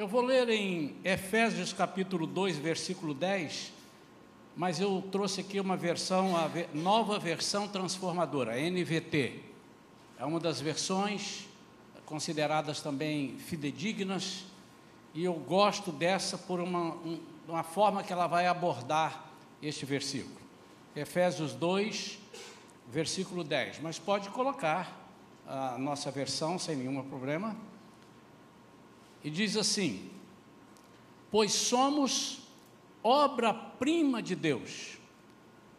Eu vou ler em Efésios capítulo 2, versículo 10, mas eu trouxe aqui uma versão, a nova versão transformadora, NVT. É uma das versões consideradas também fidedignas, e eu gosto dessa por uma, um, uma forma que ela vai abordar este versículo. Efésios 2, versículo 10. Mas pode colocar a nossa versão sem nenhum problema. E diz assim: Pois somos obra-prima de Deus,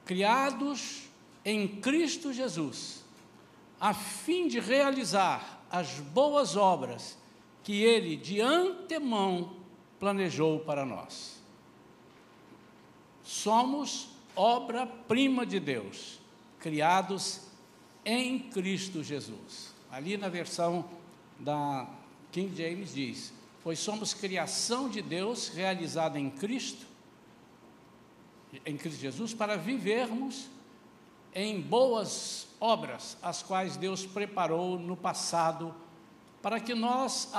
criados em Cristo Jesus, a fim de realizar as boas obras que Ele de antemão planejou para nós. Somos obra-prima de Deus, criados em Cristo Jesus. Ali na versão da King James diz: Pois somos criação de Deus realizada em Cristo, em Cristo Jesus, para vivermos em boas obras, as quais Deus preparou no passado, para que nós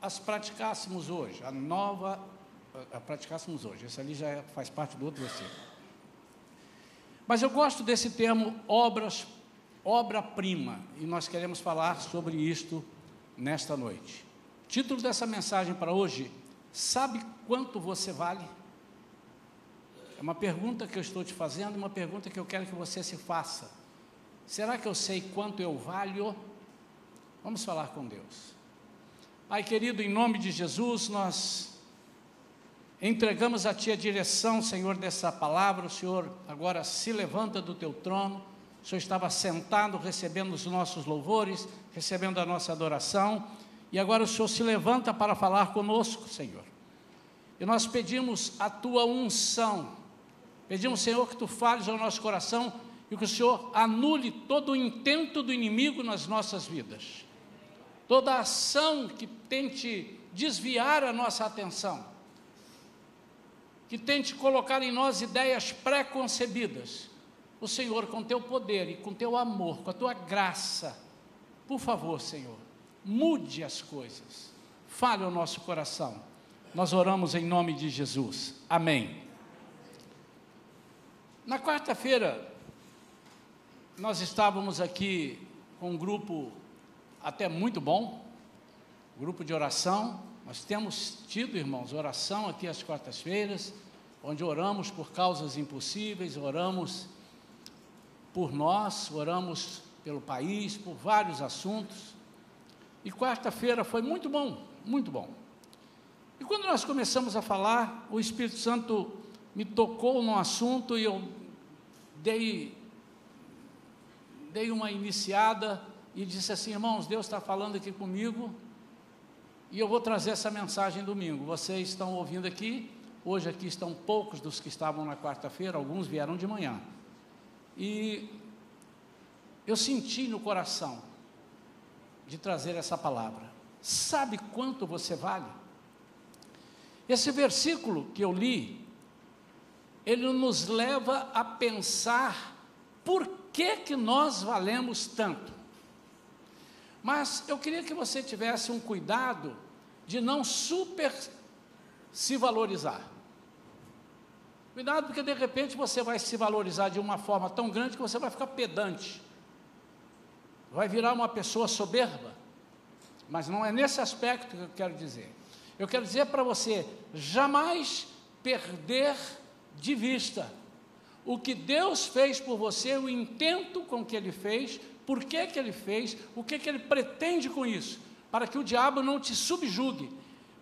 as praticássemos hoje, a nova, a praticássemos hoje. Esse ali já faz parte do outro versículo. Mas eu gosto desse termo obras, obra-prima, e nós queremos falar sobre isto nesta noite. Título dessa mensagem para hoje: Sabe quanto você vale? É uma pergunta que eu estou te fazendo, uma pergunta que eu quero que você se faça. Será que eu sei quanto eu valho? Vamos falar com Deus. Pai querido, em nome de Jesus, nós entregamos a Ti a direção, Senhor, dessa palavra. O Senhor agora se levanta do Teu trono. O Senhor estava sentado recebendo os nossos louvores, recebendo a nossa adoração. E agora o Senhor se levanta para falar conosco, Senhor. E nós pedimos a Tua unção. Pedimos, Senhor, que Tu fales ao nosso coração e que o Senhor anule todo o intento do inimigo nas nossas vidas toda ação que tente desviar a nossa atenção, que tente colocar em nós ideias pré-concebidas, o Senhor, com teu poder e com teu amor, com a tua graça, por favor, Senhor, mude as coisas, fale o nosso coração. Nós oramos em nome de Jesus. Amém. Na quarta-feira, nós estávamos aqui com um grupo até muito bom, grupo de oração. Nós temos tido, irmãos, oração aqui às quartas-feiras, onde oramos por causas impossíveis, oramos por nós, oramos pelo país, por vários assuntos. E quarta-feira foi muito bom, muito bom. E quando nós começamos a falar, o Espírito Santo me tocou num assunto e eu dei, dei uma iniciada e disse assim: irmãos, Deus está falando aqui comigo e eu vou trazer essa mensagem domingo. Vocês estão ouvindo aqui, hoje aqui estão poucos dos que estavam na quarta-feira, alguns vieram de manhã. E eu senti no coração de trazer essa palavra. Sabe quanto você vale? Esse versículo que eu li, ele nos leva a pensar por que que nós valemos tanto. Mas eu queria que você tivesse um cuidado de não super se valorizar. Cuidado, porque de repente você vai se valorizar de uma forma tão grande que você vai ficar pedante. Vai virar uma pessoa soberba. Mas não é nesse aspecto que eu quero dizer. Eu quero dizer para você: jamais perder de vista o que Deus fez por você, o intento com que Ele fez, por que, que ele fez, o que, que ele pretende com isso, para que o diabo não te subjugue,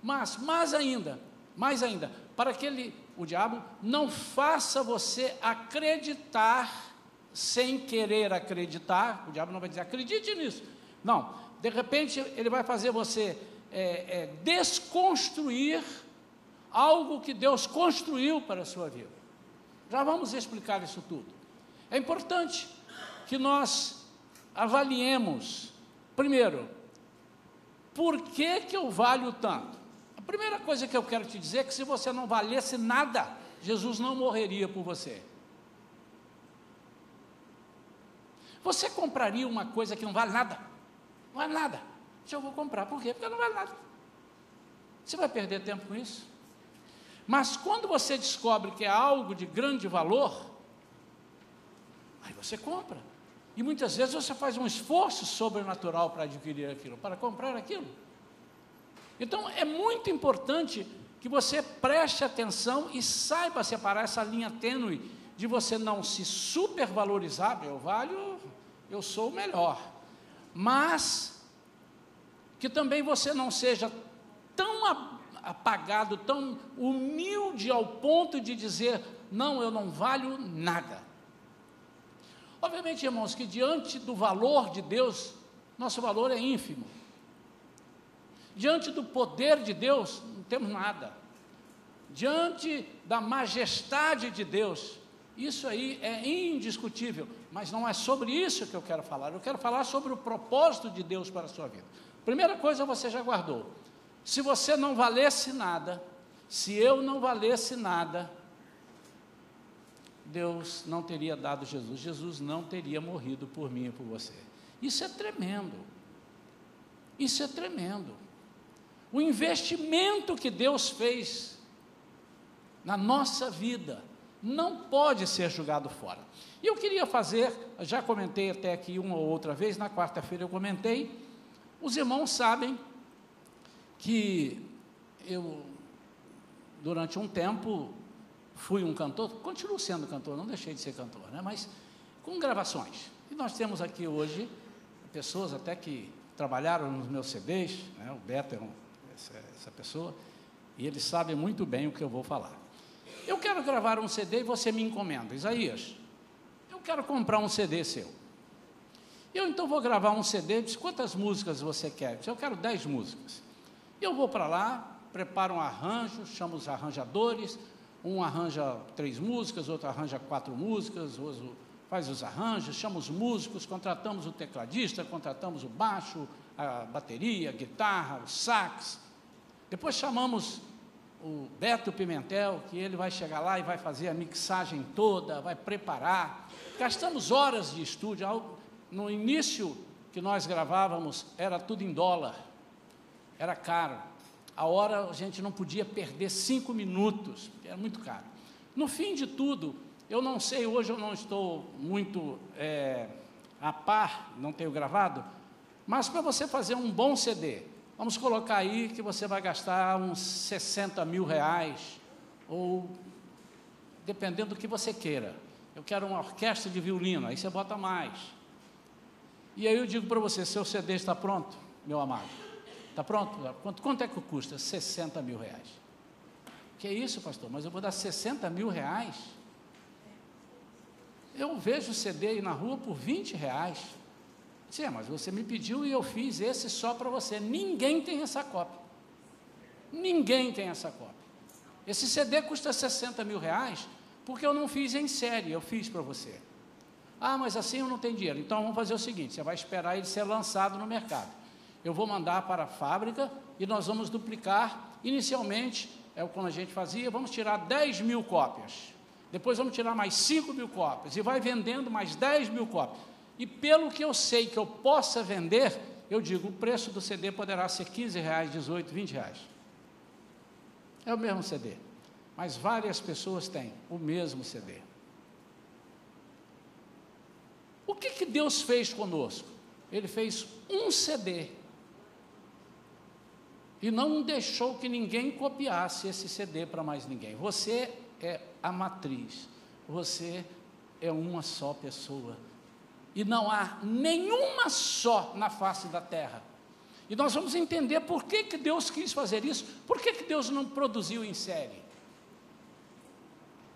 mas mais ainda, mais ainda, para que ele, o diabo não faça você acreditar sem querer acreditar, o diabo não vai dizer acredite nisso, não, de repente ele vai fazer você é, é, desconstruir algo que Deus construiu para a sua vida. Já vamos explicar isso tudo. É importante que nós avaliemos, primeiro, por que, que eu valho tanto? A primeira coisa que eu quero te dizer é que se você não valesse nada, Jesus não morreria por você. Você compraria uma coisa que não vale nada? Não vale nada. Se eu vou comprar, por quê? Porque não vale nada. Você vai perder tempo com isso? Mas quando você descobre que é algo de grande valor, aí você compra. E muitas vezes você faz um esforço sobrenatural para adquirir aquilo, para comprar aquilo. Então é muito importante que você preste atenção e saiba separar essa linha tênue de você não se supervalorizar, eu valho, eu sou o melhor, mas que também você não seja tão apagado, tão humilde ao ponto de dizer: não, eu não valho nada. Obviamente, irmãos, que diante do valor de Deus, nosso valor é ínfimo. Diante do poder de Deus, não temos nada. Diante da majestade de Deus, isso aí é indiscutível, mas não é sobre isso que eu quero falar. Eu quero falar sobre o propósito de Deus para a sua vida. Primeira coisa você já guardou: se você não valesse nada, se eu não valesse nada, Deus não teria dado Jesus, Jesus não teria morrido por mim e por você. Isso é tremendo. Isso é tremendo. O investimento que Deus fez na nossa vida não pode ser jogado fora. E eu queria fazer, já comentei até aqui uma ou outra vez, na quarta-feira eu comentei, os irmãos sabem que eu, durante um tempo, fui um cantor, continuo sendo cantor, não deixei de ser cantor, né? mas com gravações. E nós temos aqui hoje pessoas até que trabalharam nos meus CDs, né? o Beto é um, essa, essa pessoa, e eles sabem muito bem o que eu vou falar. Eu quero gravar um CD e você me encomenda, Isaías. Eu quero comprar um CD seu. Eu então vou gravar um CD, diz quantas músicas você quer? Eu quero 10 músicas. Eu vou para lá, preparo um arranjo, chamo os arranjadores, um arranja três músicas, outro arranja quatro músicas, outro faz os arranjos, chama os músicos, contratamos o tecladista, contratamos o baixo, a bateria, a guitarra, o sax. Depois chamamos o Beto Pimentel, que ele vai chegar lá e vai fazer a mixagem toda, vai preparar. Gastamos horas de estúdio. No início que nós gravávamos, era tudo em dólar era caro. A hora a gente não podia perder cinco minutos, era muito caro. No fim de tudo, eu não sei, hoje eu não estou muito é, a par, não tenho gravado, mas para você fazer um bom CD, vamos colocar aí que você vai gastar uns 60 mil reais, ou dependendo do que você queira. Eu quero uma orquestra de violino, aí você bota mais. E aí eu digo para você: seu CD está pronto, meu amado? Está pronto? Quanto, quanto é que custa? 60 mil reais. Que é isso, pastor? Mas eu vou dar 60 mil reais? Eu vejo CD aí na rua por 20 reais. Sim, mas você me pediu e eu fiz esse só para você. Ninguém tem essa cópia. Ninguém tem essa cópia. Esse CD custa 60 mil reais porque eu não fiz em série, eu fiz para você. Ah, mas assim eu não tenho dinheiro. Então vamos fazer o seguinte: você vai esperar ele ser lançado no mercado eu vou mandar para a fábrica e nós vamos duplicar. Inicialmente, é quando a gente fazia, vamos tirar 10 mil cópias. Depois vamos tirar mais 5 mil cópias. E vai vendendo mais 10 mil cópias. E pelo que eu sei que eu possa vender, eu digo, o preço do CD poderá ser 15 reais, 18, 20 reais. É o mesmo CD. Mas várias pessoas têm o mesmo CD. O que, que Deus fez conosco? Ele fez um CD e não deixou que ninguém copiasse esse CD para mais ninguém. Você é a matriz, você é uma só pessoa. E não há nenhuma só na face da terra. E nós vamos entender por que, que Deus quis fazer isso, por que, que Deus não produziu em série.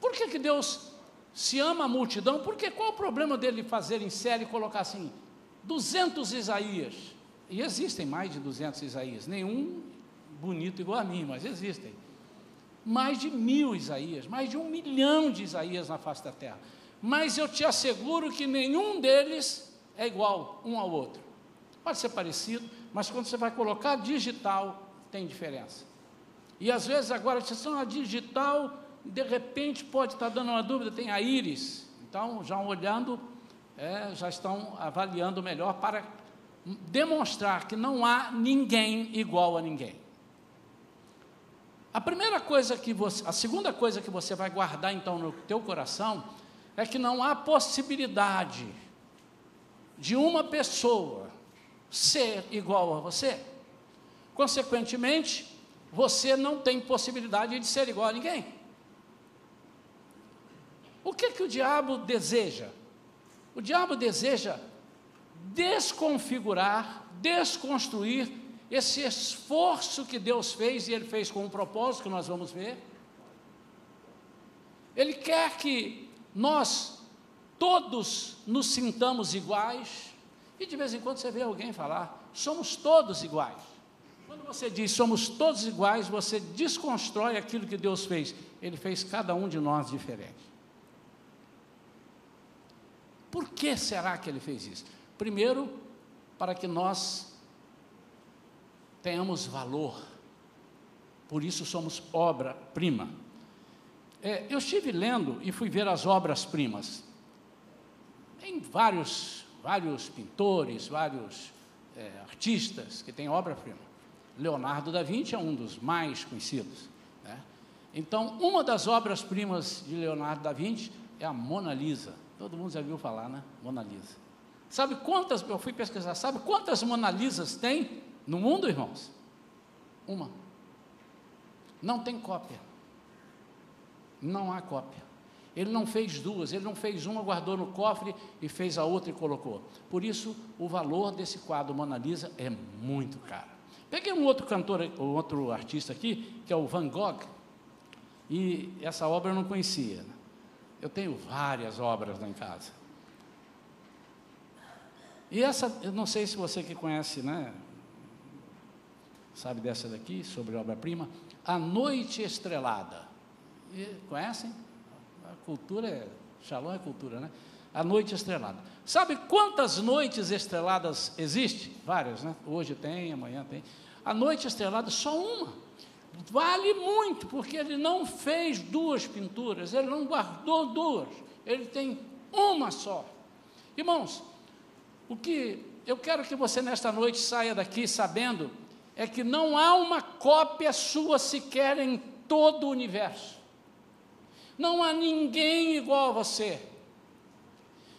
Por que, que Deus se ama a multidão? Porque qual o problema dele fazer em série e colocar assim, 200 Isaías? E existem mais de 200 Isaías, nenhum bonito igual a mim, mas existem. Mais de mil Isaías, mais de um milhão de Isaías na face da terra. Mas eu te asseguro que nenhum deles é igual um ao outro. Pode ser parecido, mas quando você vai colocar digital, tem diferença. E às vezes agora, se a digital, de repente pode estar dando uma dúvida, tem a íris. Então, já olhando, é, já estão avaliando melhor para demonstrar que não há ninguém igual a ninguém. A primeira coisa que você, a segunda coisa que você vai guardar então no teu coração é que não há possibilidade de uma pessoa ser igual a você. Consequentemente, você não tem possibilidade de ser igual a ninguém. O que que o diabo deseja? O diabo deseja desconfigurar, desconstruir esse esforço que Deus fez e ele fez com um propósito que nós vamos ver. Ele quer que nós todos nos sintamos iguais. E de vez em quando você vê alguém falar, somos todos iguais. Quando você diz somos todos iguais, você desconstrói aquilo que Deus fez. Ele fez cada um de nós diferente. Por que será que ele fez isso? Primeiro, para que nós tenhamos valor. Por isso somos obra-prima. É, eu estive lendo e fui ver as obras-primas. Tem vários, vários pintores, vários é, artistas que têm obra-prima. Leonardo da Vinci é um dos mais conhecidos. Né? Então, uma das obras-primas de Leonardo da Vinci é a Mona Lisa. Todo mundo já viu falar, né? Mona Lisa. Sabe quantas, eu fui pesquisar, sabe quantas Mona Lisas tem no mundo, irmãos? Uma. Não tem cópia. Não há cópia. Ele não fez duas, ele não fez uma, guardou no cofre e fez a outra e colocou. Por isso, o valor desse quadro Mona Lisa é muito caro. Peguei um outro cantor, um outro artista aqui, que é o Van Gogh, e essa obra eu não conhecia. Né? Eu tenho várias obras lá em casa. E essa, eu não sei se você que conhece, né? Sabe dessa daqui, sobre obra-prima? A Noite Estrelada. Conhecem? A cultura é. Shalom é cultura, né? A Noite Estrelada. Sabe quantas noites estreladas existem? Várias, né? Hoje tem, amanhã tem. A Noite Estrelada, só uma. Vale muito, porque ele não fez duas pinturas, ele não guardou duas, ele tem uma só. Irmãos, o que eu quero que você nesta noite saia daqui sabendo é que não há uma cópia sua sequer em todo o universo. Não há ninguém igual a você.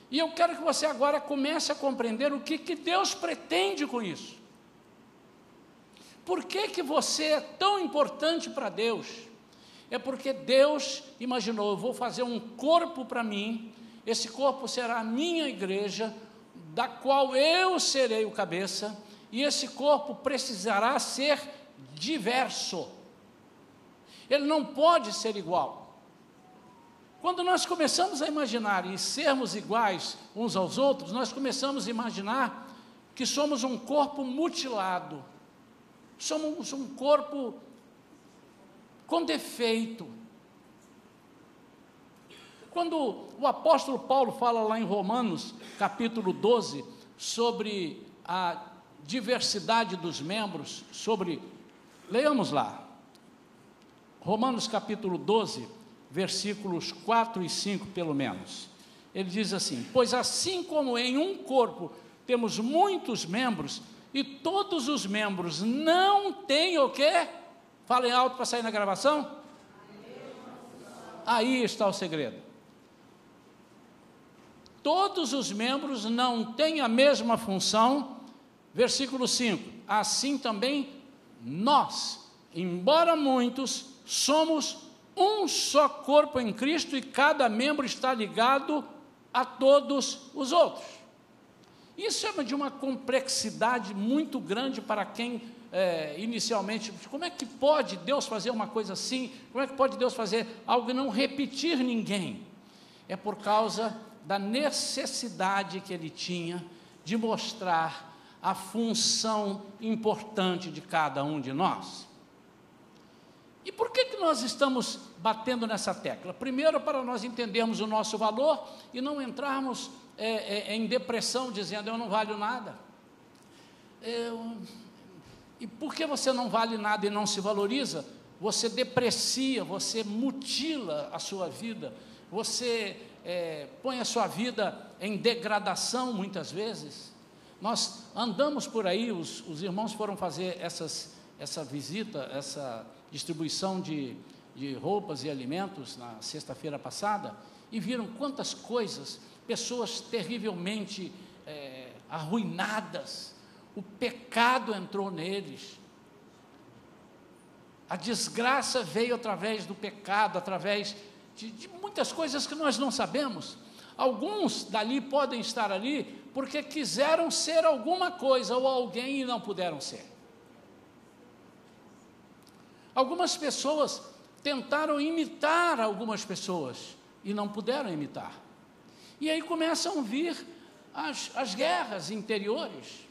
E eu quero que você agora comece a compreender o que, que Deus pretende com isso. Por que, que você é tão importante para Deus? É porque Deus imaginou: eu vou fazer um corpo para mim, esse corpo será a minha igreja, da qual eu serei o cabeça, e esse corpo precisará ser diverso. Ele não pode ser igual. Quando nós começamos a imaginar e sermos iguais uns aos outros, nós começamos a imaginar que somos um corpo mutilado, somos um corpo com defeito, quando o apóstolo Paulo fala lá em Romanos, capítulo 12, sobre a diversidade dos membros, sobre. Leiamos lá. Romanos capítulo 12, versículos 4 e 5, pelo menos. Ele diz assim: Pois assim como em um corpo temos muitos membros, e todos os membros não têm o quê? Falem alto para sair na gravação. Aí está o segredo todos os membros não têm a mesma função. Versículo 5: Assim também nós, embora muitos, somos um só corpo em Cristo e cada membro está ligado a todos os outros. Isso é de uma complexidade muito grande para quem é, inicialmente, como é que pode Deus fazer uma coisa assim? Como é que pode Deus fazer algo e não repetir ninguém? É por causa da necessidade que ele tinha de mostrar a função importante de cada um de nós. E por que, que nós estamos batendo nessa tecla? Primeiro, para nós entendermos o nosso valor e não entrarmos é, é, em depressão dizendo eu não valho nada. Eu, e por que você não vale nada e não se valoriza? Você deprecia, você mutila a sua vida, você é, põe a sua vida em degradação muitas vezes. Nós andamos por aí, os, os irmãos foram fazer essas, essa visita, essa distribuição de, de roupas e alimentos na sexta-feira passada e viram quantas coisas, pessoas terrivelmente é, arruinadas, o pecado entrou neles. A desgraça veio através do pecado, através de, de muitas coisas que nós não sabemos. Alguns dali podem estar ali porque quiseram ser alguma coisa ou alguém e não puderam ser. Algumas pessoas tentaram imitar algumas pessoas e não puderam imitar. E aí começam a vir as, as guerras interiores.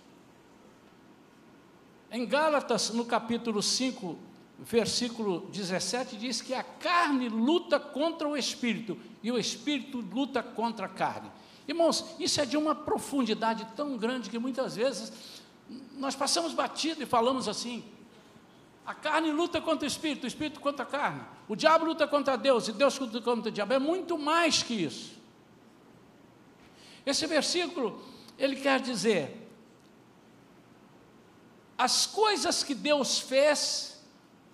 Em Gálatas, no capítulo 5, versículo 17 diz que a carne luta contra o espírito e o espírito luta contra a carne. Irmãos, isso é de uma profundidade tão grande que muitas vezes nós passamos batido e falamos assim: a carne luta contra o espírito, o espírito contra a carne. O diabo luta contra Deus e Deus luta contra o diabo. É muito mais que isso. Esse versículo, ele quer dizer: as coisas que Deus fez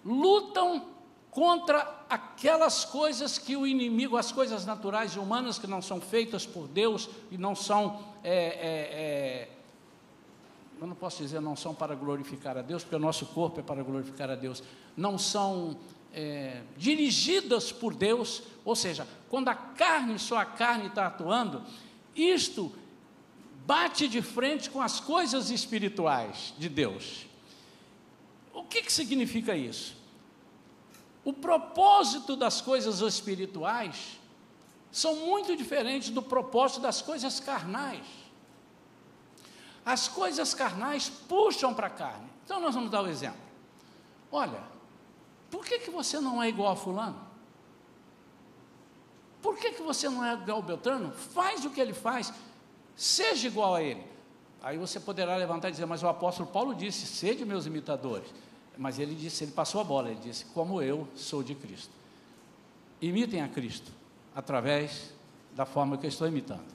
lutam contra aquelas coisas que o inimigo, as coisas naturais e humanas que não são feitas por Deus e não são, é, é, é, eu não posso dizer não são para glorificar a Deus, porque o nosso corpo é para glorificar a Deus, não são é, dirigidas por Deus, ou seja, quando a carne, só a carne está atuando, isto bate de frente com as coisas espirituais de Deus. O que, que significa isso? O propósito das coisas espirituais são muito diferentes do propósito das coisas carnais. As coisas carnais puxam para a carne. Então nós vamos dar o um exemplo. Olha, por que, que você não é igual a fulano? Por que, que você não é igual ao Beltrano? Faz o que ele faz, seja igual a ele. Aí você poderá levantar e dizer, mas o apóstolo Paulo disse, sede meus imitadores. Mas ele disse, ele passou a bola, ele disse, como eu sou de Cristo. Imitem a Cristo, através da forma que eu estou imitando.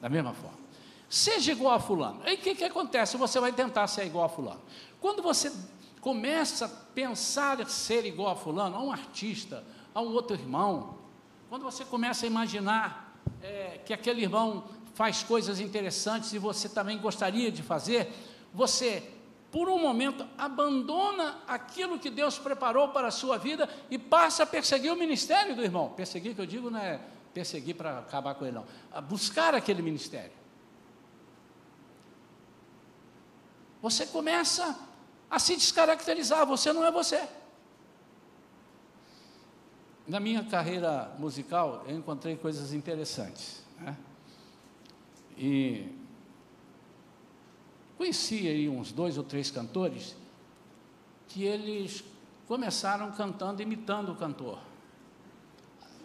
Da mesma forma. Seja igual a fulano. Aí o que, que acontece? Você vai tentar ser igual a fulano. Quando você começa a pensar em ser igual a fulano, a um artista, a um outro irmão, quando você começa a imaginar é, que aquele irmão faz coisas interessantes e você também gostaria de fazer, você, por um momento, abandona aquilo que Deus preparou para a sua vida e passa a perseguir o ministério do irmão. Perseguir, que eu digo, não é perseguir para acabar com ele, não. A buscar aquele ministério. Você começa a se descaracterizar, você não é você. Na minha carreira musical, eu encontrei coisas interessantes. Né? E conheci aí uns dois ou três cantores que eles começaram cantando, imitando o cantor.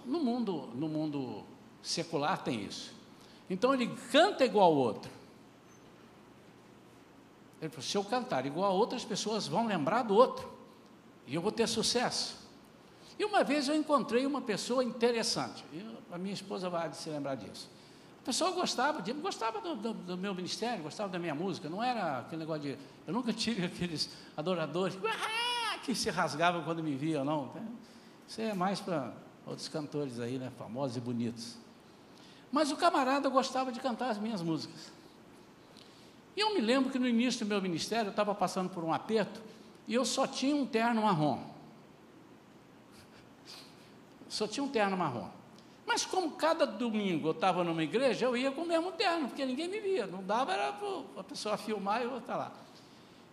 No mundo, no mundo secular tem isso. Então ele canta igual ao outro. Ele falou: se eu cantar igual a outras pessoas vão lembrar do outro. E eu vou ter sucesso. E uma vez eu encontrei uma pessoa interessante. a minha esposa vai se lembrar disso. A pessoa gostava de, gostava do, do, do, meu ministério, gostava da minha música, não era aquele negócio de. Eu nunca tive aqueles adoradores que se rasgavam quando me viam, não. Isso é mais para outros cantores aí, né, famosos e bonitos. Mas o camarada gostava de cantar as minhas músicas. E eu me lembro que no início do meu ministério eu estava passando por um aperto e eu só tinha um terno marrom. Só tinha um terno marrom. Mas como cada domingo eu estava numa igreja, eu ia com o mesmo terno, porque ninguém me via. Não dava, era a pessoa filmar e eu estar lá.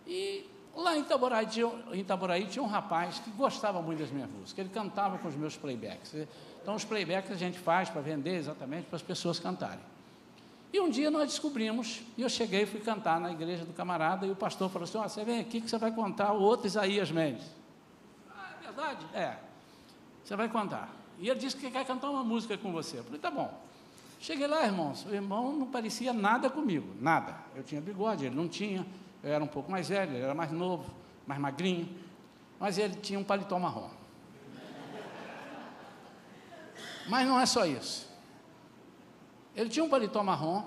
E lá em Itaboraí, em Itaboraí tinha um rapaz que gostava muito das minhas músicas. Ele cantava com os meus playbacks. Então os playbacks a gente faz para vender exatamente para as pessoas cantarem. E um dia nós descobrimos, e eu cheguei e fui cantar na igreja do camarada, e o pastor falou assim, oh, você vem aqui que você vai contar o outro Isaías Mendes. Ah, é verdade? É. Você vai contar. E ele disse que quer cantar uma música com você. Eu falei, tá bom. Cheguei lá, irmãos, o irmão não parecia nada comigo, nada. Eu tinha bigode, ele não tinha. Eu era um pouco mais velho, ele era mais novo, mais magrinho. Mas ele tinha um paletó marrom. Mas não é só isso. Ele tinha um paletó marrom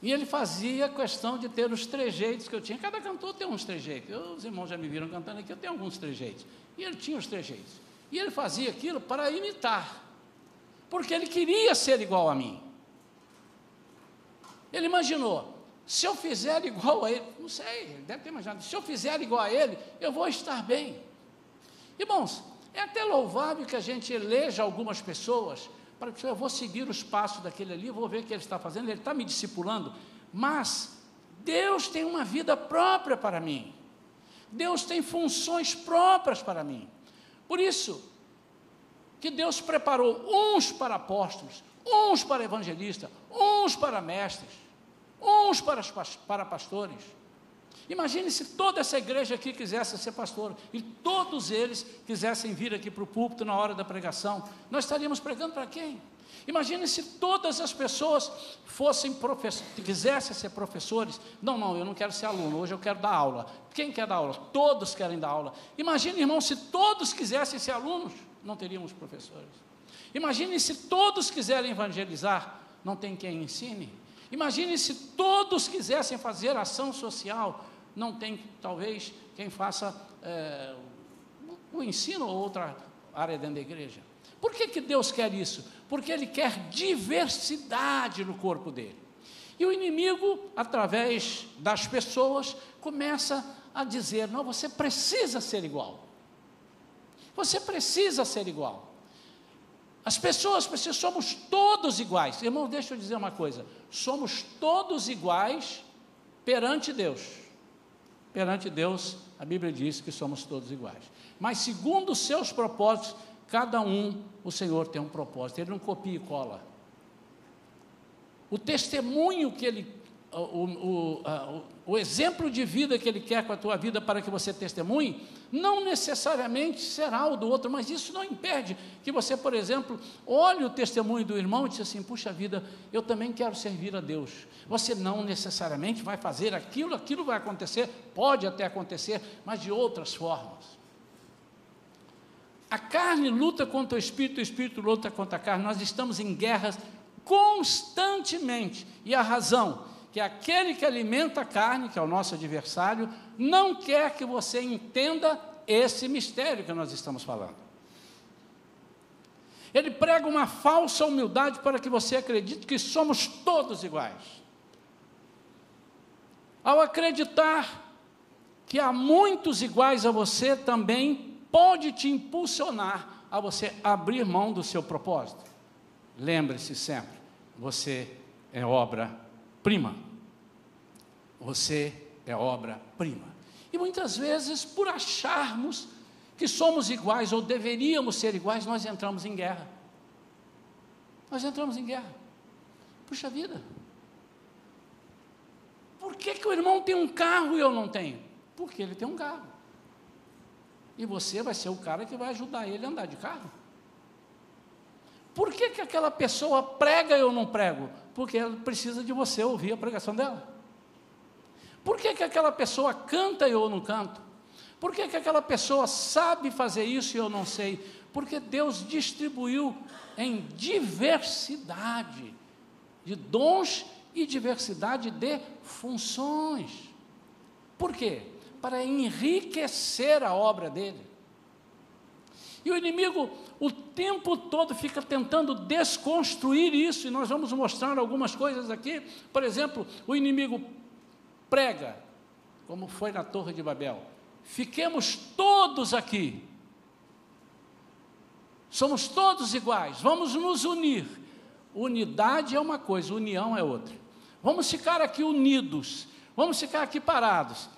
E ele fazia questão de ter os trejeitos que eu tinha. Cada cantor tem uns trejeitos. Eu, os irmãos já me viram cantando aqui, eu tenho alguns trejeitos. E ele tinha os trejeitos. E ele fazia aquilo para imitar. Porque ele queria ser igual a mim. Ele imaginou, se eu fizer igual a ele, não sei, ele deve ter imaginado, se eu fizer igual a ele, eu vou estar bem. Irmãos, é até louvável que a gente eleja algumas pessoas para que eu vou seguir os passos daquele ali, vou ver o que ele está fazendo, ele está me discipulando, mas Deus tem uma vida própria para mim. Deus tem funções próprias para mim. Por isso que Deus preparou uns para apóstolos, uns para evangelistas, uns para mestres, uns para, para pastores. Imagine se toda essa igreja aqui quisesse ser pastor e todos eles quisessem vir aqui para o púlpito na hora da pregação. Nós estaríamos pregando para quem? Imagine se todas as pessoas fossem quisessem ser professores. Não, não, eu não quero ser aluno, hoje eu quero dar aula. Quem quer dar aula? Todos querem dar aula. Imagine, irmão, se todos quisessem ser alunos, não teríamos professores. Imagine se todos quiserem evangelizar, não tem quem ensine. Imagine se todos quisessem fazer ação social, não tem talvez quem faça é, o ensino ou outra área dentro da igreja. Por que, que Deus quer isso? Porque Ele quer diversidade no corpo dele. E o inimigo, através das pessoas, começa a dizer: não, você precisa ser igual. Você precisa ser igual. As pessoas precisam, somos todos iguais. Irmão, deixa eu dizer uma coisa: somos todos iguais perante Deus perante Deus, a Bíblia diz que somos todos iguais. Mas segundo os seus propósitos, cada um, o Senhor tem um propósito, ele não copia e cola. O testemunho que ele o, o, o, o, exemplo de vida que Ele quer com a tua vida para que você testemunhe, não necessariamente será o do outro, mas isso não impede que você, por exemplo, olhe o testemunho do irmão e diz assim: puxa vida, eu também quero servir a Deus. Você não necessariamente vai fazer aquilo, aquilo vai acontecer, pode até acontecer, mas de outras formas. A carne luta contra o espírito, o espírito luta contra a carne. Nós estamos em guerras constantemente. E a razão que aquele que alimenta a carne, que é o nosso adversário, não quer que você entenda esse mistério que nós estamos falando. Ele prega uma falsa humildade para que você acredite que somos todos iguais. Ao acreditar que há muitos iguais a você, também pode te impulsionar a você abrir mão do seu propósito. Lembre-se sempre, você é obra prima. Você é obra-prima. E muitas vezes, por acharmos que somos iguais ou deveríamos ser iguais, nós entramos em guerra. Nós entramos em guerra. Puxa vida. Por que, que o irmão tem um carro e eu não tenho? Porque ele tem um carro. E você vai ser o cara que vai ajudar ele a andar de carro. Por que, que aquela pessoa prega e eu não prego? Porque ela precisa de você ouvir a pregação dela. Por que, que aquela pessoa canta e eu não canto? Por que, que aquela pessoa sabe fazer isso e eu não sei? Porque Deus distribuiu em diversidade de dons e diversidade de funções. Por quê? Para enriquecer a obra dele. E o inimigo o tempo todo fica tentando desconstruir isso, e nós vamos mostrar algumas coisas aqui. Por exemplo, o inimigo prega, como foi na Torre de Babel: fiquemos todos aqui, somos todos iguais, vamos nos unir. Unidade é uma coisa, união é outra. Vamos ficar aqui unidos, vamos ficar aqui parados.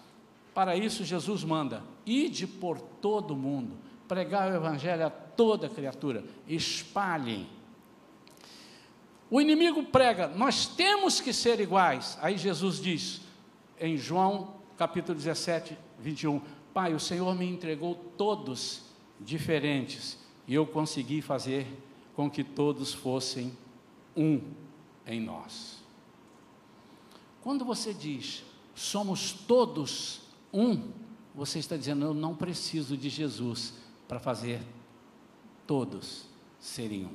Para isso, Jesus manda: ide por todo mundo pregar o Evangelho a toda criatura, espalhem. O inimigo prega, nós temos que ser iguais. Aí Jesus diz, em João capítulo 17, 21, Pai, o Senhor me entregou todos diferentes e eu consegui fazer com que todos fossem um em nós. Quando você diz, somos todos um, você está dizendo, eu não preciso de Jesus para fazer todos serem um.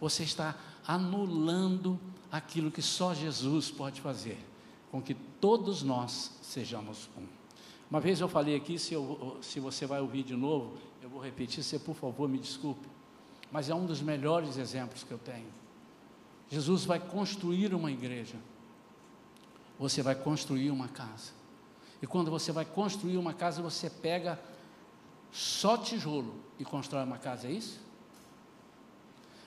Você está anulando aquilo que só Jesus pode fazer, com que todos nós sejamos um. Uma vez eu falei aqui, se, eu, se você vai ouvir de novo, eu vou repetir, você por favor me desculpe, mas é um dos melhores exemplos que eu tenho. Jesus vai construir uma igreja, você vai construir uma casa. E quando você vai construir uma casa, você pega só tijolo e constrói uma casa, é isso?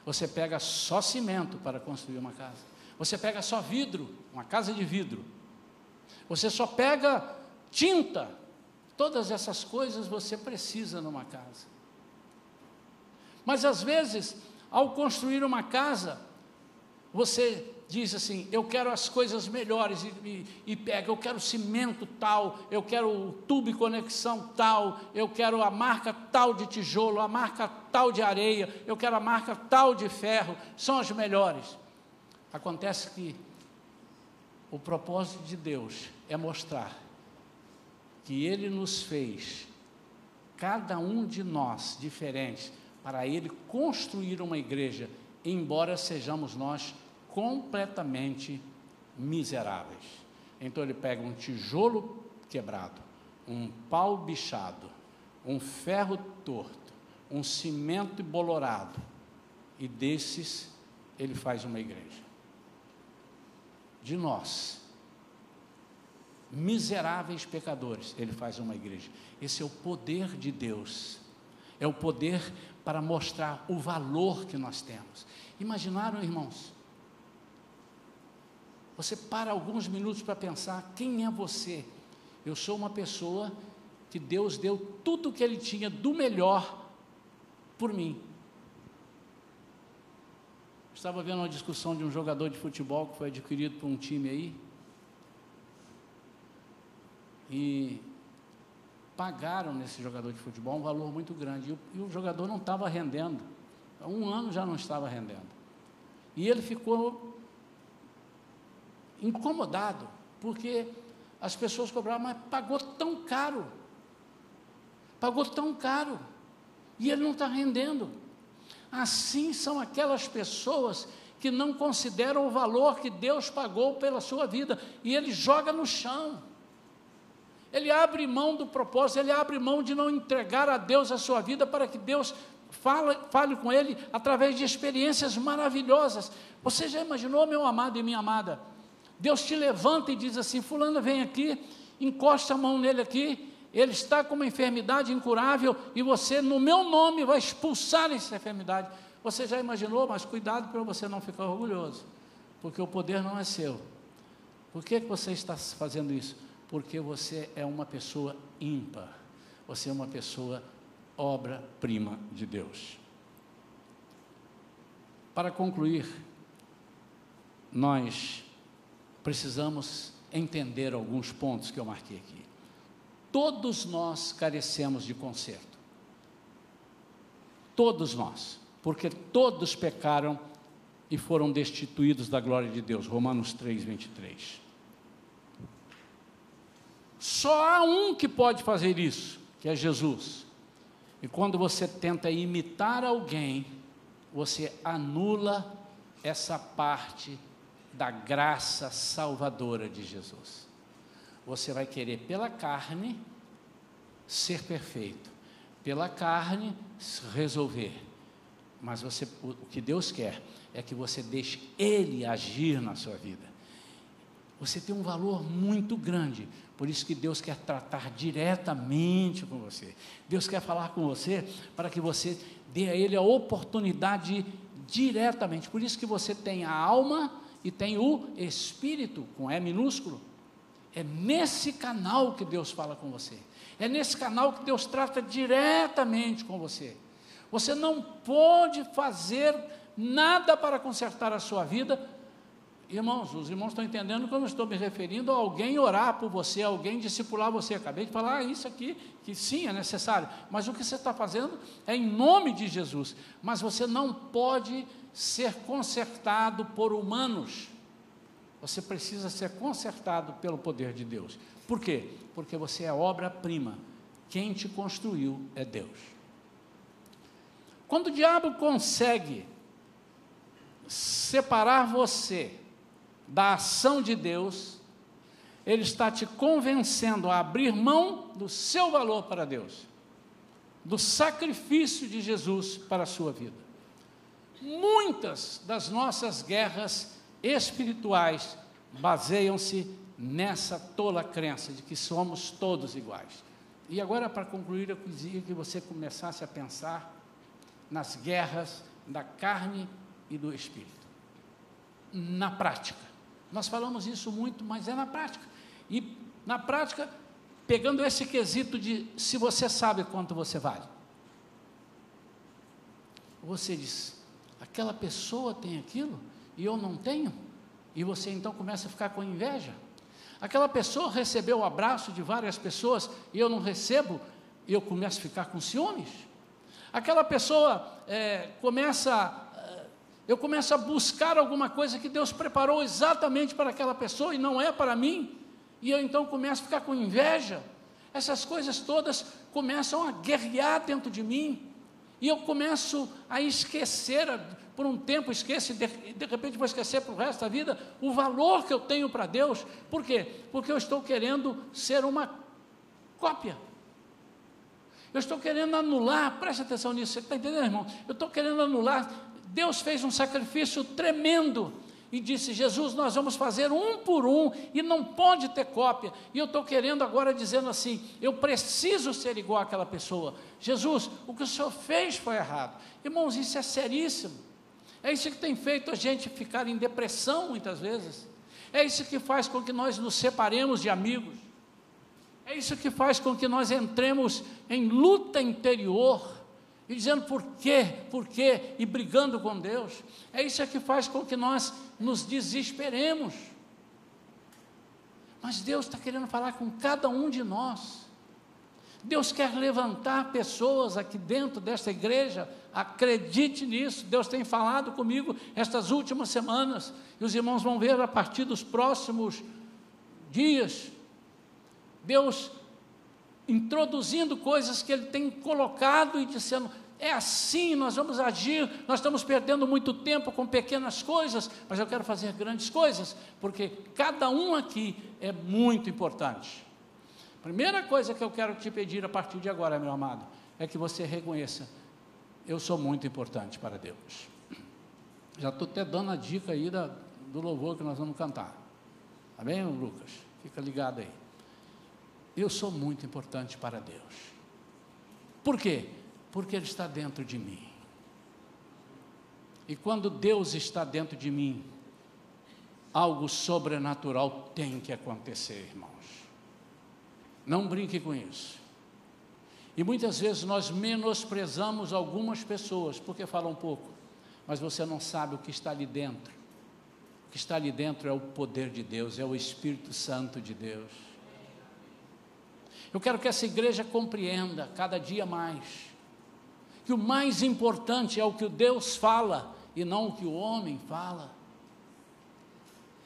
Você pega só cimento para construir uma casa. Você pega só vidro, uma casa de vidro. Você só pega tinta. Todas essas coisas você precisa numa casa. Mas às vezes, ao construir uma casa, você diz assim: eu quero as coisas melhores, e, e, e, pega, eu quero cimento tal, eu quero o tubo e conexão tal, eu quero a marca tal de tijolo, a marca tal de areia, eu quero a marca tal de ferro, são as melhores. Acontece que o propósito de Deus é mostrar que Ele nos fez, cada um de nós, diferentes, para Ele construir uma igreja, embora sejamos nós completamente miseráveis. Então ele pega um tijolo quebrado, um pau bichado, um ferro torto, um cimento bolorado, e desses ele faz uma igreja. De nós, miseráveis pecadores, ele faz uma igreja. Esse é o poder de Deus. É o poder para mostrar o valor que nós temos. Imaginaram, irmãos? Você para alguns minutos para pensar: quem é você? Eu sou uma pessoa que Deus deu tudo o que Ele tinha do melhor por mim. Estava vendo uma discussão de um jogador de futebol que foi adquirido por um time aí. E pagaram nesse jogador de futebol um valor muito grande. E o, e o jogador não estava rendendo. Um ano já não estava rendendo. E ele ficou incomodado, porque as pessoas cobravam, mas pagou tão caro. Pagou tão caro. E ele não está rendendo. Assim são aquelas pessoas que não consideram o valor que Deus pagou pela sua vida. E ele joga no chão. Ele abre mão do propósito, ele abre mão de não entregar a Deus a sua vida para que Deus fale, fale com ele através de experiências maravilhosas. Você já imaginou, meu amado e minha amada? Deus te levanta e diz assim: Fulano, vem aqui, encosta a mão nele aqui, ele está com uma enfermidade incurável e você, no meu nome, vai expulsar essa enfermidade. Você já imaginou, mas cuidado para você não ficar orgulhoso, porque o poder não é seu. Por que, você está fazendo isso? porque você é uma pessoa ímpar, você é uma pessoa obra-prima de Deus. Para concluir, nós precisamos entender alguns pontos que eu marquei aqui. Todos nós carecemos de conserto. Todos nós, porque todos pecaram e foram destituídos da glória de Deus. Romanos 3, 23. Só há um que pode fazer isso, que é Jesus. E quando você tenta imitar alguém, você anula essa parte da graça salvadora de Jesus. Você vai querer pela carne ser perfeito, pela carne resolver. Mas você, o que Deus quer é que você deixe Ele agir na sua vida. Você tem um valor muito grande, por isso que Deus quer tratar diretamente com você. Deus quer falar com você para que você dê a Ele a oportunidade diretamente. Por isso que você tem a alma e tem o espírito, com E minúsculo. É nesse canal que Deus fala com você. É nesse canal que Deus trata diretamente com você. Você não pode fazer nada para consertar a sua vida Irmãos, os irmãos estão entendendo que eu estou me referindo a alguém orar por você, alguém discipular você. Acabei de falar isso aqui, que sim, é necessário. Mas o que você está fazendo é em nome de Jesus. Mas você não pode ser consertado por humanos. Você precisa ser consertado pelo poder de Deus. Por quê? Porque você é obra-prima. Quem te construiu é Deus. Quando o diabo consegue separar você da ação de Deus, ele está te convencendo a abrir mão do seu valor para Deus, do sacrifício de Jesus para a sua vida. Muitas das nossas guerras espirituais baseiam-se nessa tola crença de que somos todos iguais. E agora, para concluir, eu queria que você começasse a pensar nas guerras da carne e do espírito. Na prática. Nós falamos isso muito, mas é na prática. E na prática, pegando esse quesito de se você sabe quanto você vale. Você diz, aquela pessoa tem aquilo e eu não tenho? E você então começa a ficar com inveja. Aquela pessoa recebeu o abraço de várias pessoas e eu não recebo, e eu começo a ficar com ciúmes. Aquela pessoa é, começa, é, eu começo a buscar alguma coisa que Deus preparou exatamente para aquela pessoa e não é para mim, e eu então começo a ficar com inveja. Essas coisas todas começam a guerrear dentro de mim, e eu começo a esquecer, por um tempo esqueço, de, de repente vou esquecer para o resto da vida, o valor que eu tenho para Deus. Por quê? Porque eu estou querendo ser uma cópia. Eu estou querendo anular, preste atenção nisso, você está entendendo, irmão? Eu estou querendo anular. Deus fez um sacrifício tremendo e disse: Jesus, nós vamos fazer um por um e não pode ter cópia. E eu estou querendo agora dizendo assim: eu preciso ser igual àquela pessoa. Jesus, o que o Senhor fez foi errado. Irmãos, isso é seríssimo. É isso que tem feito a gente ficar em depressão muitas vezes. É isso que faz com que nós nos separemos de amigos. É isso que faz com que nós entremos em luta interior e dizendo por quê, por quê, e brigando com Deus. É isso que faz com que nós nos desesperemos. Mas Deus está querendo falar com cada um de nós. Deus quer levantar pessoas aqui dentro desta igreja, acredite nisso. Deus tem falado comigo estas últimas semanas, e os irmãos vão ver a partir dos próximos dias. Deus introduzindo coisas que Ele tem colocado e dizendo: é assim, nós vamos agir, nós estamos perdendo muito tempo com pequenas coisas, mas eu quero fazer grandes coisas, porque cada um aqui é muito importante. Primeira coisa que eu quero te pedir a partir de agora, meu amado, é que você reconheça: eu sou muito importante para Deus. Já estou até dando a dica aí da, do louvor que nós vamos cantar. Tá bem, Lucas? Fica ligado aí. Eu sou muito importante para Deus. Por quê? Porque Ele está dentro de mim. E quando Deus está dentro de mim, algo sobrenatural tem que acontecer, irmãos. Não brinque com isso. E muitas vezes nós menosprezamos algumas pessoas porque falam pouco, mas você não sabe o que está ali dentro. O que está ali dentro é o poder de Deus, é o Espírito Santo de Deus. Eu quero que essa igreja compreenda cada dia mais que o mais importante é o que Deus fala e não o que o homem fala.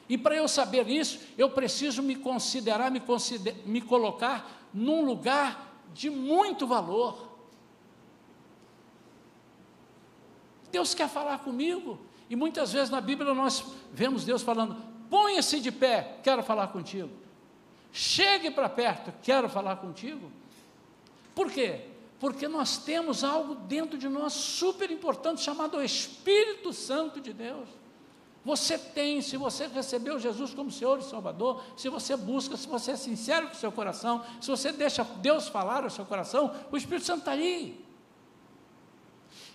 E para eu saber isso, eu preciso me considerar, me, consider, me colocar num lugar de muito valor. Deus quer falar comigo, e muitas vezes na Bíblia nós vemos Deus falando: ponha-se de pé, quero falar contigo. Chegue para perto, quero falar contigo. Por quê? Porque nós temos algo dentro de nós super importante chamado Espírito Santo de Deus. Você tem, se você recebeu Jesus como Senhor e Salvador, se você busca, se você é sincero com o seu coração, se você deixa Deus falar ao seu coração, o Espírito Santo está ali.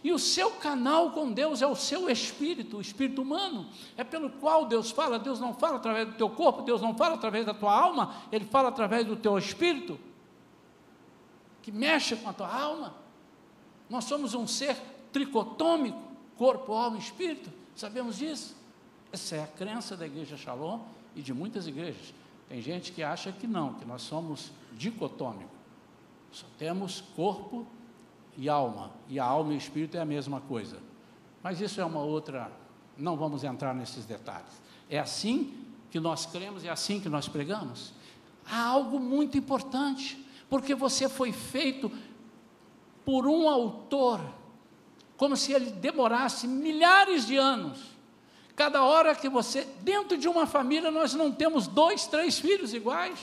E o seu canal com Deus é o seu espírito, o espírito humano, é pelo qual Deus fala. Deus não fala através do teu corpo, Deus não fala através da tua alma, Ele fala através do teu espírito que mexe com a tua alma. Nós somos um ser tricotômico, corpo, alma e espírito. Sabemos disso? Essa é a crença da igreja Shalom e de muitas igrejas. Tem gente que acha que não, que nós somos dicotômicos. Só temos corpo e alma, e a alma e o espírito é a mesma coisa. Mas isso é uma outra, não vamos entrar nesses detalhes. É assim que nós cremos, é assim que nós pregamos. Há algo muito importante porque você foi feito por um autor, como se ele demorasse milhares de anos. cada hora que você, dentro de uma família, nós não temos dois, três filhos iguais.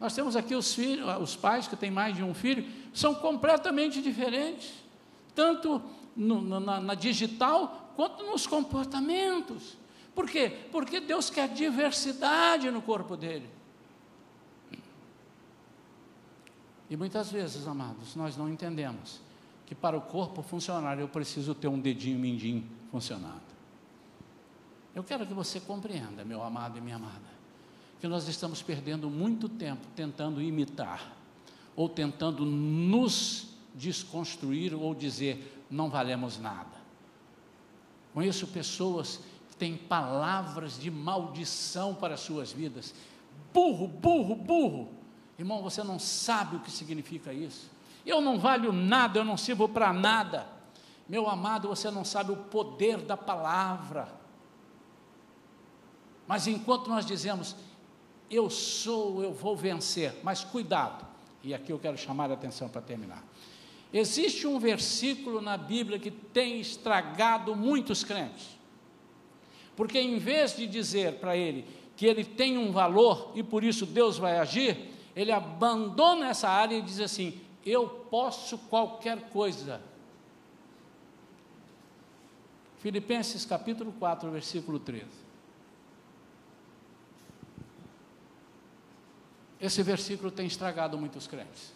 Nós temos aqui os filhos, os pais que têm mais de um filho, são completamente diferentes, tanto no, na, na digital quanto nos comportamentos. Por quê? Porque Deus quer diversidade no corpo dele. E muitas vezes, amados, nós não entendemos que para o corpo funcionar eu preciso ter um dedinho mindinho funcionando. Eu quero que você compreenda, meu amado e minha amada, que nós estamos perdendo muito tempo tentando imitar, ou tentando nos desconstruir ou dizer não valemos nada. Conheço pessoas que têm palavras de maldição para as suas vidas. Burro, burro, burro. Irmão, você não sabe o que significa isso. Eu não valho nada, eu não sirvo para nada. Meu amado, você não sabe o poder da palavra. Mas enquanto nós dizemos, eu sou, eu vou vencer, mas cuidado, e aqui eu quero chamar a atenção para terminar. Existe um versículo na Bíblia que tem estragado muitos crentes, porque em vez de dizer para ele que ele tem um valor e por isso Deus vai agir, ele abandona essa área e diz assim: Eu posso qualquer coisa. Filipenses capítulo 4, versículo 13. Esse versículo tem estragado muitos crentes.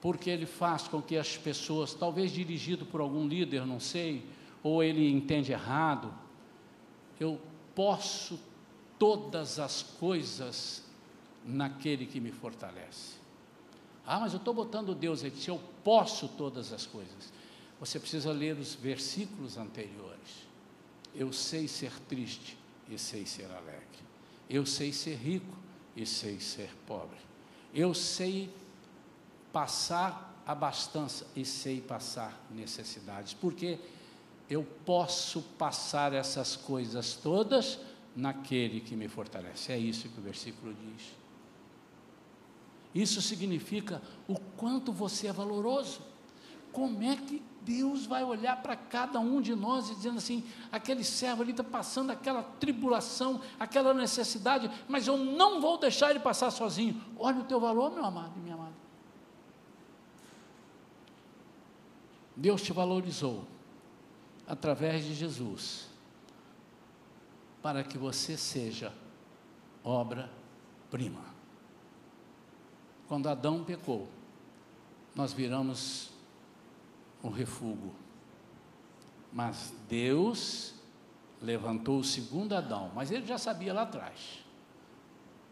Porque ele faz com que as pessoas, talvez dirigido por algum líder, não sei, ou ele entende errado, eu posso todas as coisas naquele que me fortalece. Ah, mas eu estou botando Deus se eu posso todas as coisas. Você precisa ler os versículos anteriores. Eu sei ser triste e sei ser alegre. Eu sei ser rico e sei ser pobre. Eu sei passar abastança e sei passar necessidades, porque eu posso passar essas coisas todas naquele que me fortalece. É isso que o versículo diz. Isso significa o quanto você é valoroso. Como é que Deus vai olhar para cada um de nós e dizendo assim: aquele servo ali está passando aquela tribulação, aquela necessidade, mas eu não vou deixar ele passar sozinho. Olha o teu valor, meu amado e minha amada. Deus te valorizou através de Jesus, para que você seja obra-prima. Quando Adão pecou, nós viramos um refúgio. Mas Deus levantou o segundo Adão, mas ele já sabia lá atrás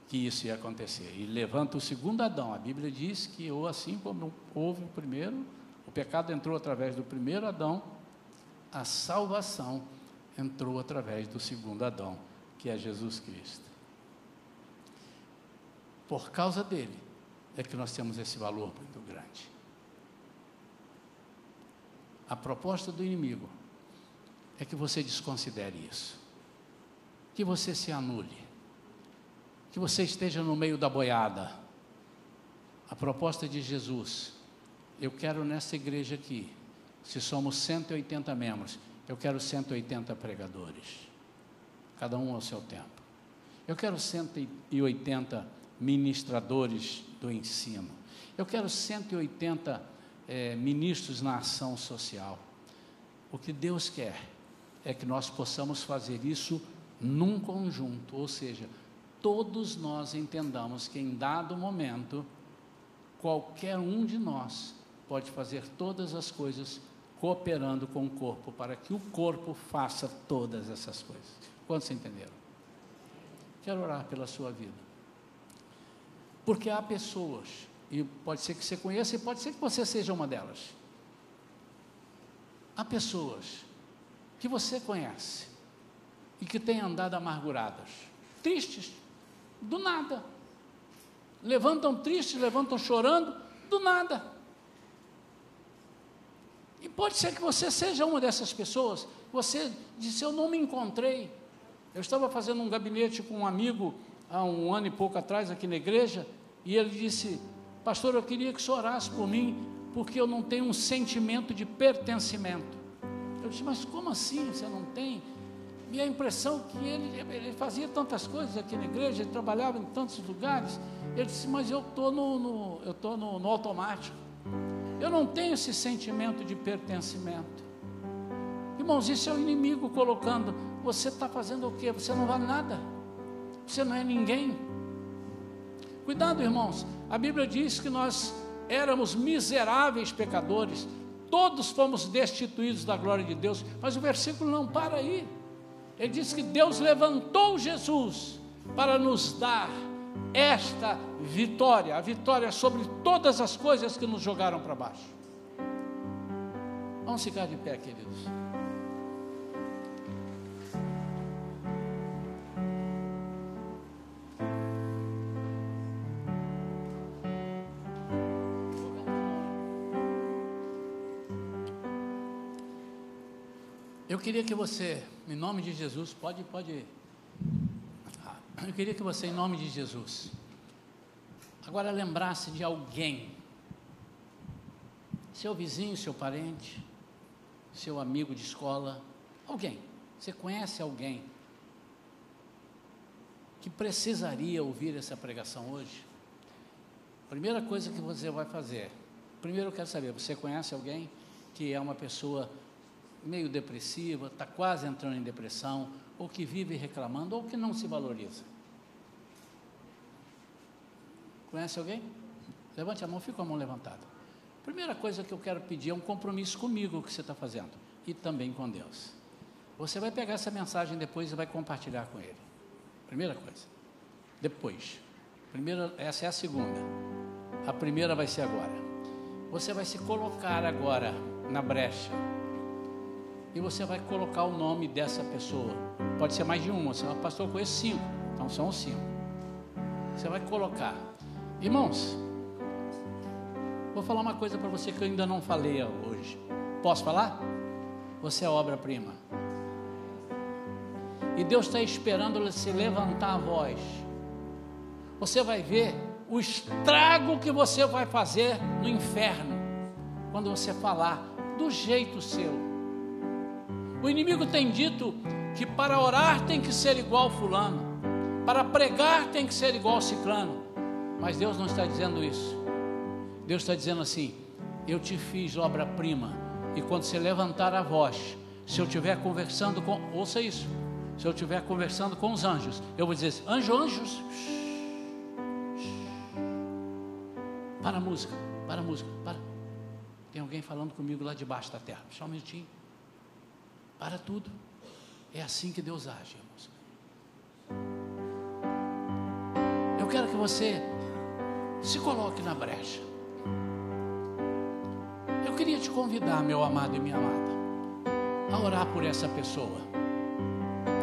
que isso ia acontecer. E levanta o segundo Adão. A Bíblia diz que ou assim como houve o primeiro, o pecado entrou através do primeiro Adão, a salvação entrou através do segundo Adão, que é Jesus Cristo. Por causa dele é que nós temos esse valor muito grande. A proposta do inimigo é que você desconsidere isso, que você se anule, que você esteja no meio da boiada. A proposta de Jesus, eu quero nessa igreja aqui, se somos 180 membros, eu quero 180 pregadores, cada um ao seu tempo. Eu quero 180 ministradores do ensino. Eu quero 180 é, ministros na ação social. O que Deus quer é que nós possamos fazer isso num conjunto, ou seja, todos nós entendamos que em dado momento, qualquer um de nós pode fazer todas as coisas cooperando com o corpo, para que o corpo faça todas essas coisas. Quantos entenderam? Quero orar pela sua vida. Porque há pessoas e pode ser que você conheça e pode ser que você seja uma delas. Há pessoas que você conhece e que têm andado amarguradas, tristes, do nada. Levantam tristes, levantam chorando, do nada. E pode ser que você seja uma dessas pessoas. Você disse: Eu não me encontrei. Eu estava fazendo um gabinete com um amigo há um ano e pouco atrás aqui na igreja, e ele disse: Pastor, eu queria que o senhor orasse por mim, porque eu não tenho um sentimento de pertencimento. Eu disse, mas como assim você não tem? E a impressão que ele, ele fazia tantas coisas aqui na igreja, ele trabalhava em tantos lugares. Ele disse, mas eu estou no, no, eu tô no, no automático. Eu não tenho esse sentimento de pertencimento. Irmãos, isso é o inimigo colocando. Você está fazendo o quê? Você não vale nada. Você não é ninguém. Cuidado, irmãos. A Bíblia diz que nós éramos miseráveis pecadores. Todos fomos destituídos da glória de Deus. Mas o versículo não para aí. Ele diz que Deus levantou Jesus para nos dar esta vitória, a vitória sobre todas as coisas que nos jogaram para baixo. Vamos ficar de pé, queridos. Queria que você, em nome de Jesus, pode, pode. Eu queria que você, em nome de Jesus, agora lembrasse de alguém, seu vizinho, seu parente, seu amigo de escola, alguém. Você conhece alguém que precisaria ouvir essa pregação hoje? Primeira coisa que você vai fazer. Primeiro eu quero saber, você conhece alguém que é uma pessoa meio depressiva, está quase entrando em depressão, ou que vive reclamando, ou que não se valoriza. Conhece alguém? Levante a mão, fica com a mão levantada. Primeira coisa que eu quero pedir é um compromisso comigo que você está fazendo e também com Deus. Você vai pegar essa mensagem depois e vai compartilhar com Ele. Primeira coisa. Depois. Primeira, essa é a segunda. A primeira vai ser agora. Você vai se colocar agora na brecha e você vai colocar o nome dessa pessoa. Pode ser mais de uma, você fala, pastor, eu conheço cinco. Então são cinco. Você vai colocar. Irmãos, vou falar uma coisa para você que eu ainda não falei hoje. Posso falar? Você é obra-prima. E Deus está esperando você levantar a voz. Você vai ver o estrago que você vai fazer no inferno quando você falar do jeito seu. O inimigo tem dito que para orar tem que ser igual fulano, para pregar tem que ser igual ciclano. Mas Deus não está dizendo isso. Deus está dizendo assim: eu te fiz obra-prima, e quando você levantar a voz, se eu estiver conversando com, ouça isso, se eu estiver conversando com os anjos, eu vou dizer assim, anjo, anjos, para a música, para a música, para. Tem alguém falando comigo lá debaixo da terra, só um minutinho. Para tudo. É assim que Deus age, irmãos. Eu quero que você se coloque na brecha. Eu queria te convidar, meu amado e minha amada, a orar por essa pessoa.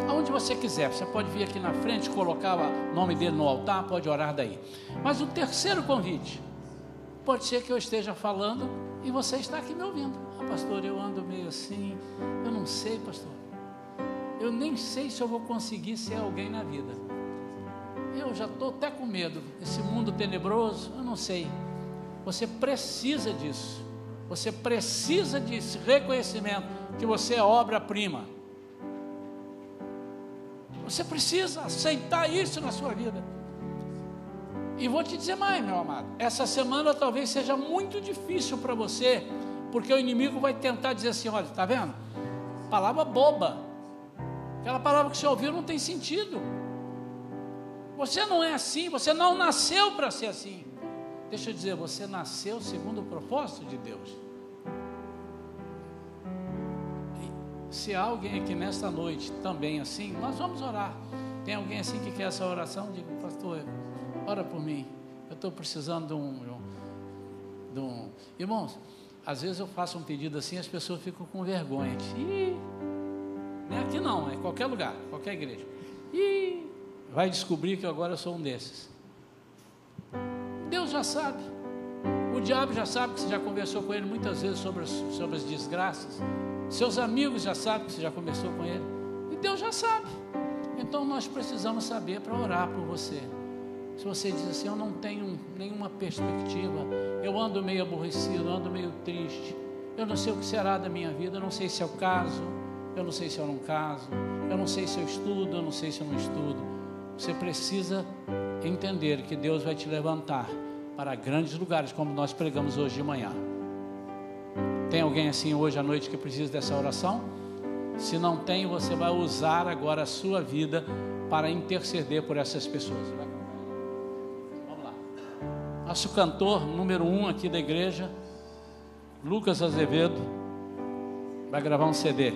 Aonde você quiser, você pode vir aqui na frente, colocar o nome dele no altar, pode orar daí. Mas o terceiro convite, pode ser que eu esteja falando e você está aqui me ouvindo pastor, eu ando meio assim. Eu não sei, pastor. Eu nem sei se eu vou conseguir ser alguém na vida. Eu já estou até com medo. Esse mundo tenebroso, eu não sei. Você precisa disso. Você precisa desse reconhecimento que você é obra-prima. Você precisa aceitar isso na sua vida. E vou te dizer mais, meu amado. Essa semana talvez seja muito difícil para você porque o inimigo vai tentar dizer assim: olha, está vendo? Palavra boba. Aquela palavra que você ouviu não tem sentido. Você não é assim, você não nasceu para ser assim. Deixa eu dizer, você nasceu segundo o propósito de Deus. Se há alguém aqui nesta noite também assim, nós vamos orar. Tem alguém assim que quer essa oração? Diga, pastor, ora por mim. Eu estou precisando de um, de um. Irmãos, às vezes eu faço um pedido assim, as pessoas ficam com vergonha. Ih, não é aqui não, é em qualquer lugar, qualquer igreja. Ih, vai descobrir que agora eu sou um desses. Deus já sabe. O diabo já sabe que você já conversou com ele muitas vezes sobre as, sobre as desgraças. Seus amigos já sabem que você já conversou com ele. E Deus já sabe. Então nós precisamos saber para orar por você. Se você diz assim, eu não tenho nenhuma perspectiva, eu ando meio aborrecido, ando meio triste, Eu não sei o que será da minha vida, eu não sei se é o caso, eu não sei se eu não caso, eu não sei se eu estudo, eu não sei se eu não estudo. Você precisa entender que Deus vai te levantar para grandes lugares, como nós pregamos hoje de manhã. Tem alguém assim hoje à noite que precisa dessa oração? Se não tem, você vai usar agora a sua vida para interceder por essas pessoas. Nosso cantor número um aqui da igreja, Lucas Azevedo, vai gravar um CD.